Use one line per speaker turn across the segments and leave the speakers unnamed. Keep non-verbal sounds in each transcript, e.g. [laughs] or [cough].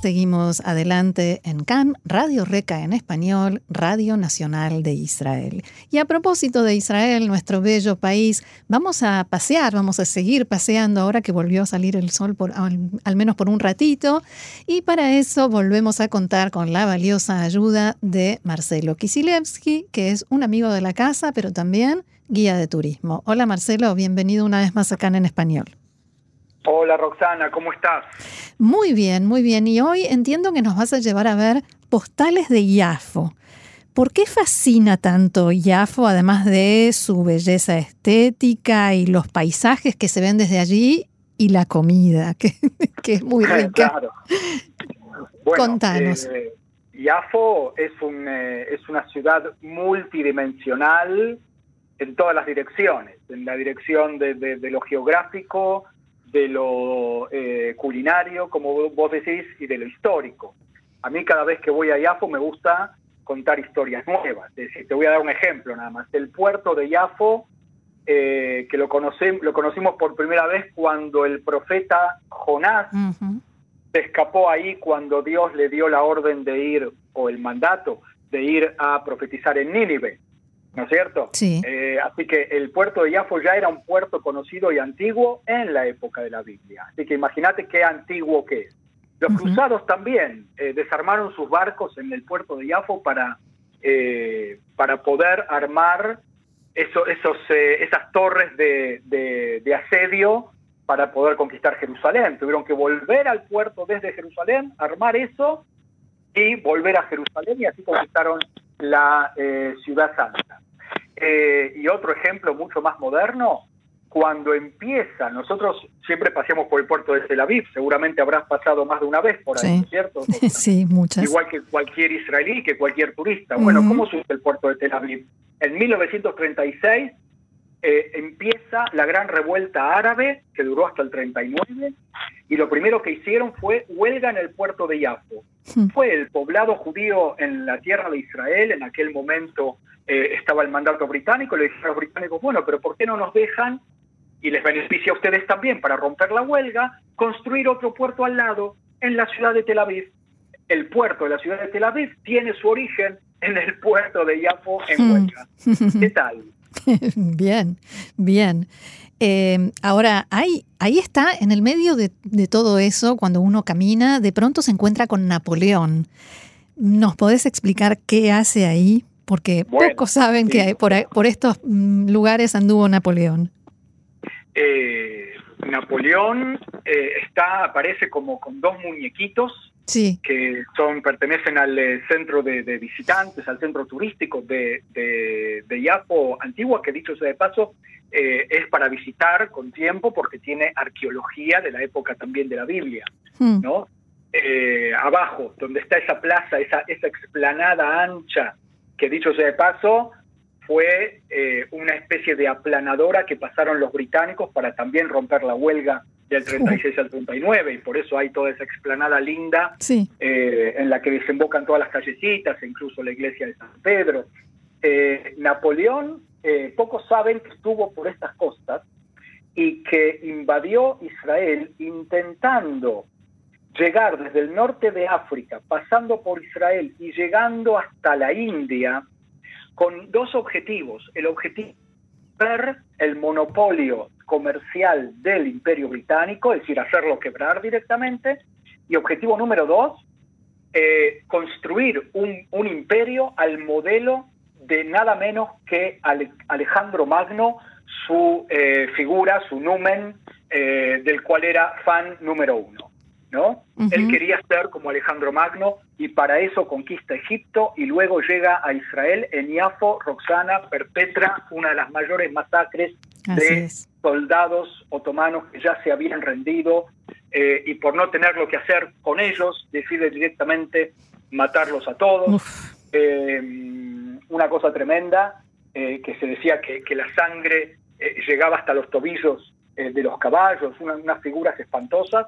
Seguimos adelante en CAN, Radio Reca en español, Radio Nacional de Israel. Y a propósito de Israel, nuestro bello país, vamos a pasear, vamos a seguir paseando ahora que volvió a salir el sol por, al, menos por un ratito. Y para eso volvemos a contar con la valiosa ayuda de Marcelo Kisilevsky, que es un amigo de la casa, pero también guía de turismo. Hola Marcelo, bienvenido una vez más a CAN en español.
Hola Roxana, ¿cómo estás?
Muy bien, muy bien. Y hoy entiendo que nos vas a llevar a ver postales de Yafo. ¿Por qué fascina tanto Yafo, además de su belleza estética y los paisajes que se ven desde allí y la comida, [laughs] que, que es muy [laughs] rica?
Claro. Bueno,
Contanos.
eh, Yafo es, un, eh, es una ciudad multidimensional en todas las direcciones, en la dirección de, de- de lo geográfico, de lo eh, culinario, como vos decís, y de lo histórico. A mí cada vez que voy a Yafo me gusta contar historias nuevas. Es decir, te voy a dar un ejemplo nada más. El puerto de Yafo, eh, que lo, conocem- lo conocimos por primera vez cuando el profeta Jonás se escapó ahí cuando Dios le dio la orden de ir, o el mandato, de ir a profetizar en Nínive, ¿no es cierto?
Sí.
Eh, así que el puerto de Yafo ya era un puerto conocido y antiguo en la época de la Biblia. Así que imagínate qué antiguo que es. Los cruzados también eh, desarmaron sus barcos en el puerto de Yafo para, eh, para poder armar eso- esos, eh, esas torres de, de- de asedio para poder conquistar Jerusalén. Tuvieron que volver al puerto desde Jerusalén, armar eso y volver a Jerusalén y así conquistaron la eh, ciudad santa. Eh, y otro ejemplo mucho más moderno, cuando empieza, nosotros siempre paseamos por el puerto de Tel Aviv, seguramente habrás pasado más de una vez por ahí,
Sí.
¿cierto? [laughs]
Sí, muchas.
Igual que cualquier israelí, que cualquier turista. Bueno,
Ujú.
¿cómo surge el puerto de Tel Aviv? En 1936 eh, empieza la gran revuelta árabe, que duró hasta el 39, y lo primero que hicieron fue huelga en el puerto de Yafo.
Mm.
Fue el poblado judío en la tierra de Israel, en aquel momento eh, estaba el mandato británico, le dijeron a los británicos, bueno, pero ¿por qué no nos dejan, y les beneficia a ustedes también para romper la huelga, construir otro puerto al lado, en la ciudad de Tel Aviv? El puerto de la ciudad de Tel Aviv tiene su origen en el puerto de Yafo en
Mm.
huelga. [laughs] ¿Qué tal? [laughs]
bien, bien. Eh, ahora, ahí, ahí está, en el medio de, de todo eso, cuando uno camina, de pronto se encuentra con Napoleón. ¿Nos podés explicar qué hace ahí? Porque
Bueno,
pocos saben
sí.
que por, por estos mm, lugares anduvo Napoleón.
Eh, Napoleón eh, está, aparece como con dos muñequitos
Sí,
que son pertenecen al eh, centro de, de visitantes, al centro turístico de, de, de Yapo Antigua, que dicho sea de paso, eh, es para visitar con tiempo porque tiene arqueología de la época también de la Biblia,
Mm,
¿no? Eh, abajo, donde está esa plaza, esa, esa explanada ancha, que dicho sea de paso, fue eh, una especie de aplanadora que pasaron los británicos para también romper la huelga del 36 al 39, y por eso hay toda esa explanada linda
sí,
eh, en la que desembocan todas las callecitas, e incluso la iglesia de San Pedro. Eh, Napoleón, pocos saben que estuvo por estas costas y que invadió Israel intentando llegar desde el norte de África, pasando por Israel y llegando hasta la India, con dos objetivos. El objetivo el monopolio comercial del imperio británico, es decir, hacerlo quebrar directamente. Y objetivo número dos, eh, construir un, imperio al modelo de nada menos que Ale- Alejandro Magno, su eh, figura, su numen, eh, del cual era fan número uno. ¿No? Él quería ser como Alejandro Magno y para eso conquista Egipto y luego llega a Israel en Iafo, Roxana, perpetra una de las mayores masacres
así
de
es.
soldados otomanos que ya se habían rendido eh, y por no tener lo que hacer con ellos decide directamente matarlos a todos. Eh, una cosa tremenda, eh, que se decía que, que la sangre llegaba hasta los tobillos de los caballos, una- unas figuras espantosas.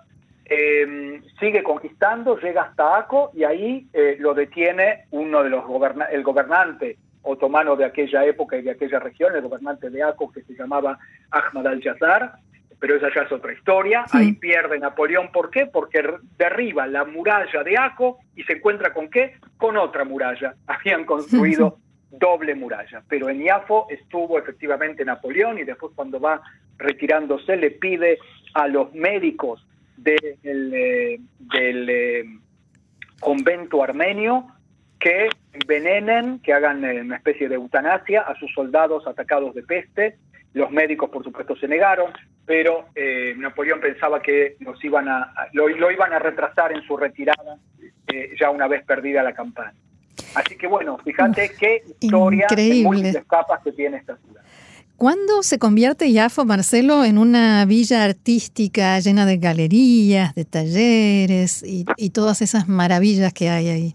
Eh, sigue conquistando, llega hasta Aco y ahí eh, lo detiene uno de los goberna el gobernante otomano de aquella época y de aquella región, el gobernante de Aco que se llamaba Ahmad al-Jazar, pero esa ya es otra historia. Ahí pierde Napoleón, ¿por qué? Porque derriba la muralla de Aco y se encuentra con qué? Con otra muralla. [laughs] Habían construido [laughs] doble muralla. Pero en Iafo estuvo efectivamente Napoleón y después cuando va retirándose le pide a los médicos del, eh, del eh, convento armenio que envenenen, que hagan eh, una especie de eutanasia a sus soldados atacados de peste. Los médicos, por supuesto, se negaron, pero Napoleón pensaba que los iban a, lo, iban a retrasar en su retirada ya una vez perdida la campaña. Así que bueno, fíjate qué historia
Increíble.
de capas que tiene esta ciudad.
¿Cuándo se convierte Yafo, Marcelo, en una villa artística llena de galerías, de talleres y, todas esas maravillas que hay ahí?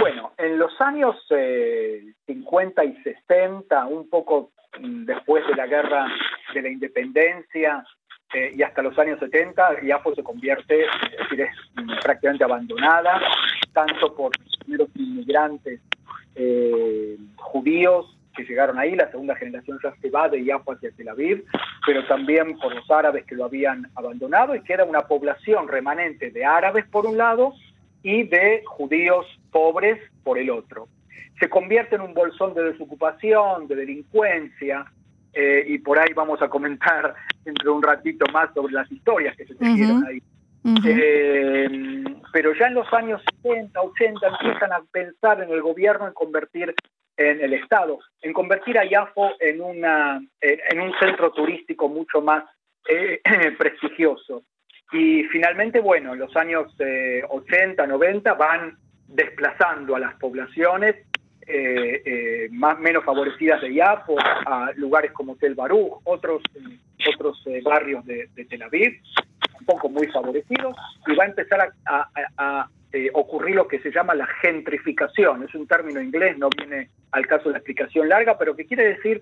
Bueno, en los años 50 eh, y 60, un poco mm, después de la guerra de la independencia eh, y hasta los años 70, Yafo se convierte, es decir, es prácticamente abandonada, tanto por los inmigrantes eh, judíos que llegaron ahí, la segunda generación ya se va de Yafo hacia Tel Aviv, pero también por los árabes que lo habían abandonado y queda una población remanente de árabes por un lado y de judíos pobres por el otro. Se convierte en un bolsón de desocupación, de delincuencia, eh, y por ahí vamos a comentar [laughs] entre un ratito más sobre las historias que se tejieron ahí. Eh, pero ya en los años 70, 80 empiezan a pensar en el gobierno en convertir en el Estado, en convertir a Yafo en, una, en un centro turístico mucho más eh, [clears throat] prestigioso. Y finalmente, bueno, en los años 80, 90 van desplazando a las poblaciones eh, más menos favorecidas de Yafo a lugares como Tel Baruch, otros, otros barrios de, Tel Aviv, poco muy favorecidos, y va a empezar a, eh, ocurrir lo que se llama la gentrificación. Es un término inglés, no viene al caso de la explicación larga, pero que quiere decir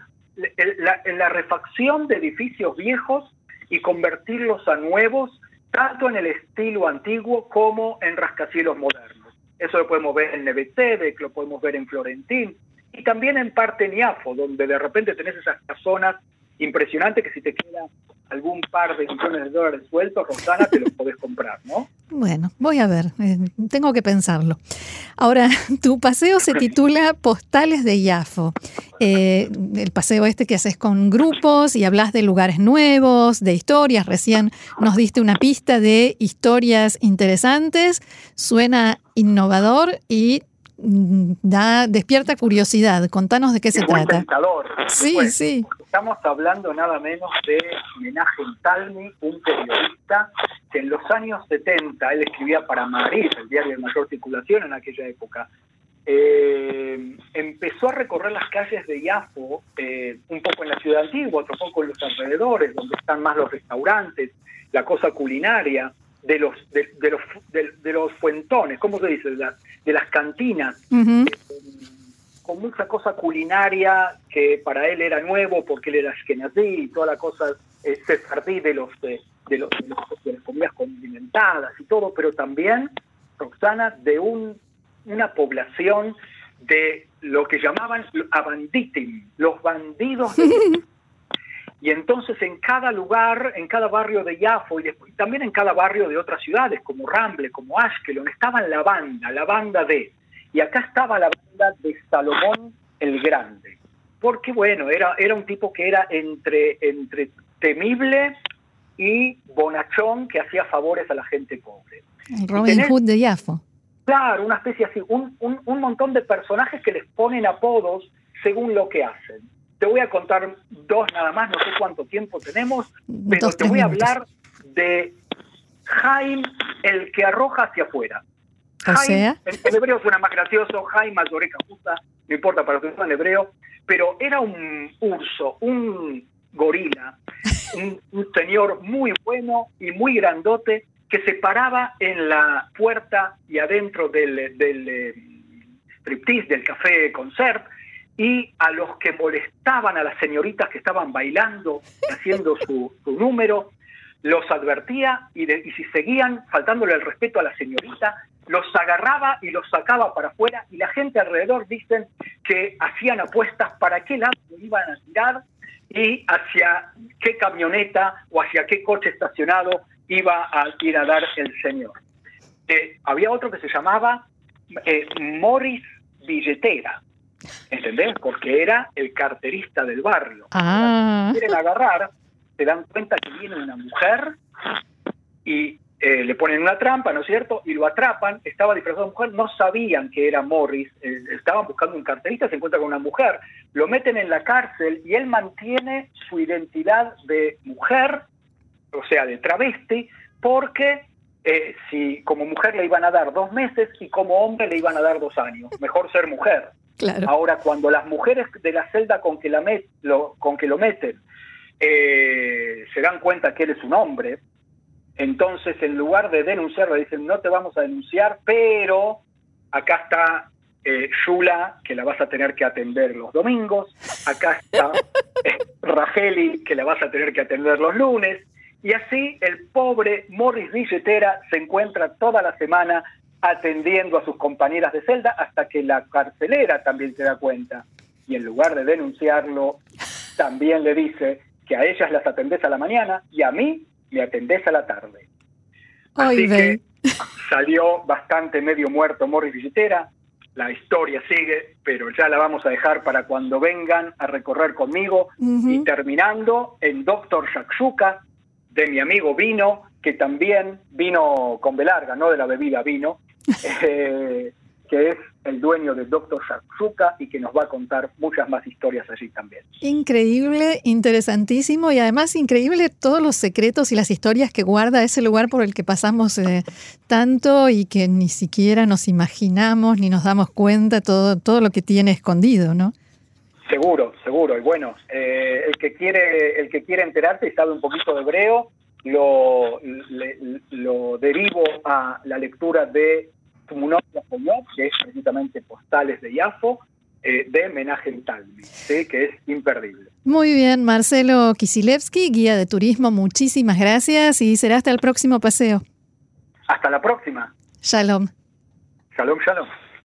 la, la refacción de edificios viejos y convertirlos a nuevos, tanto en el estilo antiguo como en rascacielos modernos. Eso lo podemos ver en Nevetedek, lo podemos ver en Florentín, y también en parte en Iafo, donde de repente tenés esas casonas impresionantes que si te queda algún par de millones de dólares sueltos, Rosana, te los podés comprar, ¿no?
Bueno, voy a ver, eh, tengo que pensarlo. Ahora, [laughs] tu paseo se titula Postales de Yafo. Eh, el paseo este que haces con grupos y hablas de lugares nuevos, de historias. Recién nos diste una pista de historias interesantes. Suena innovador y da, despierta curiosidad. Contanos de qué se trata. Sí, sí.
Estamos hablando nada menos de Homenaje Talmi, un periodista que en los años 70, él escribía para Madrid, el diario de mayor circulación en aquella época, eh, empezó a recorrer las calles de Yafo, eh, un poco en la ciudad antigua, otro poco en los alrededores, donde están más los restaurantes, la cosa culinaria, de los de, los de, los fuentones, ¿cómo se dice? De, las cantinas con mucha cosa culinaria que para él era nuevo porque él era ashkenazí y toda la cosa eh, sefardí de los, de, los, de, las comidas condimentadas y todo, pero también, Roxana, de un, una población de lo que llamaban abanditim, los bandidos [laughs] Y entonces en cada lugar, en cada barrio de Yafo y, también en cada barrio de otras ciudades como Ramble, como Ashkelon, estaban la banda, la banda de y acá estaba la banda de Salomón el Grande. Porque bueno, era, era un tipo que era entre, entre temible y bonachón que hacía favores a la gente pobre.
Robin Hood de Yafo.
Claro, una especie así, un, un, montón de personajes que les ponen apodos según lo que hacen. Te voy a contar dos nada más, no sé cuánto tiempo tenemos, pero te voy a hablar de Jaime, el que arroja hacia afuera.
En,
hebreo suena más gracioso, Jaime oreja Justa, no importa para que en hebreo, pero era un urso, un gorila, un, señor muy bueno y muy grandote que se paraba en la puerta y adentro del, del eh, striptease, del café concert, y a los que molestaban a las señoritas que estaban bailando, [laughs] haciendo su, su número, los advertía y, y si seguían faltándole el respeto a la señorita, los agarraba y los sacaba para afuera y la gente alrededor dicen que hacían apuestas para qué lado iban a tirar y hacia qué camioneta o hacia qué coche estacionado iba a ir a dar el señor. Eh, había otro que se llamaba eh, Morris Billetera, ¿entendés? Porque era el carterista del barrio.
Ah.
quieren agarrar, se dan cuenta que viene una mujer y eh, le ponen una trampa, ¿no es cierto? Y lo atrapan, estaba disfrazado de mujer, no sabían que era Morris, eh, estaban buscando un carterista, se encuentra con una mujer, lo meten en la cárcel y él mantiene su identidad de mujer, o sea, de travesti, porque eh, si como mujer le iban a dar dos meses y como hombre le iban a dar dos años, mejor ser mujer. Ahora, cuando las mujeres de la celda con que, la met, lo, con que lo meten se dan cuenta que él es un hombre, entonces, en lugar de denunciarlo, dicen, no te vamos a denunciar, pero acá está eh, Yula, que la vas a tener que atender los domingos, acá está [laughs] eh, Rafeli, que la vas a tener que atender los lunes, y así el pobre Morris Billetera se encuentra toda la semana atendiendo a sus compañeras de celda hasta que la carcelera también se da cuenta. Y en lugar de denunciarlo, también le dice que a ellas las atendés a la mañana y a mí me atendés a la tarde. Así que salió bastante medio muerto Morris Billetera. La historia sigue, pero ya la vamos a dejar para cuando vengan a recorrer conmigo. Y terminando en Doctor Shakshuka, de mi amigo Vino, que también vino con Belarga, no de la bebida vino, eh, que es el dueño del Dr. Shakshuka y que nos va a contar muchas más historias allí también.
Increíble, interesantísimo y además increíble todos los secretos y las historias que guarda ese lugar por el que pasamos eh, tanto y que ni siquiera nos imaginamos ni nos damos cuenta todo, todo lo que tiene escondido, ¿no?
Seguro, seguro. Y bueno, eh, el que quiere el que quiere enterarse y sabe un poquito de hebreo, lo, lo derivo a la lectura de que es precisamente Postales de Yafo, eh, de Menachem Talmi, que es imperdible.
Muy bien, Marcelo Kisilevsky, guía de turismo, muchísimas gracias y será hasta el próximo paseo.
Hasta la próxima.
Shalom.
Shalom, shalom.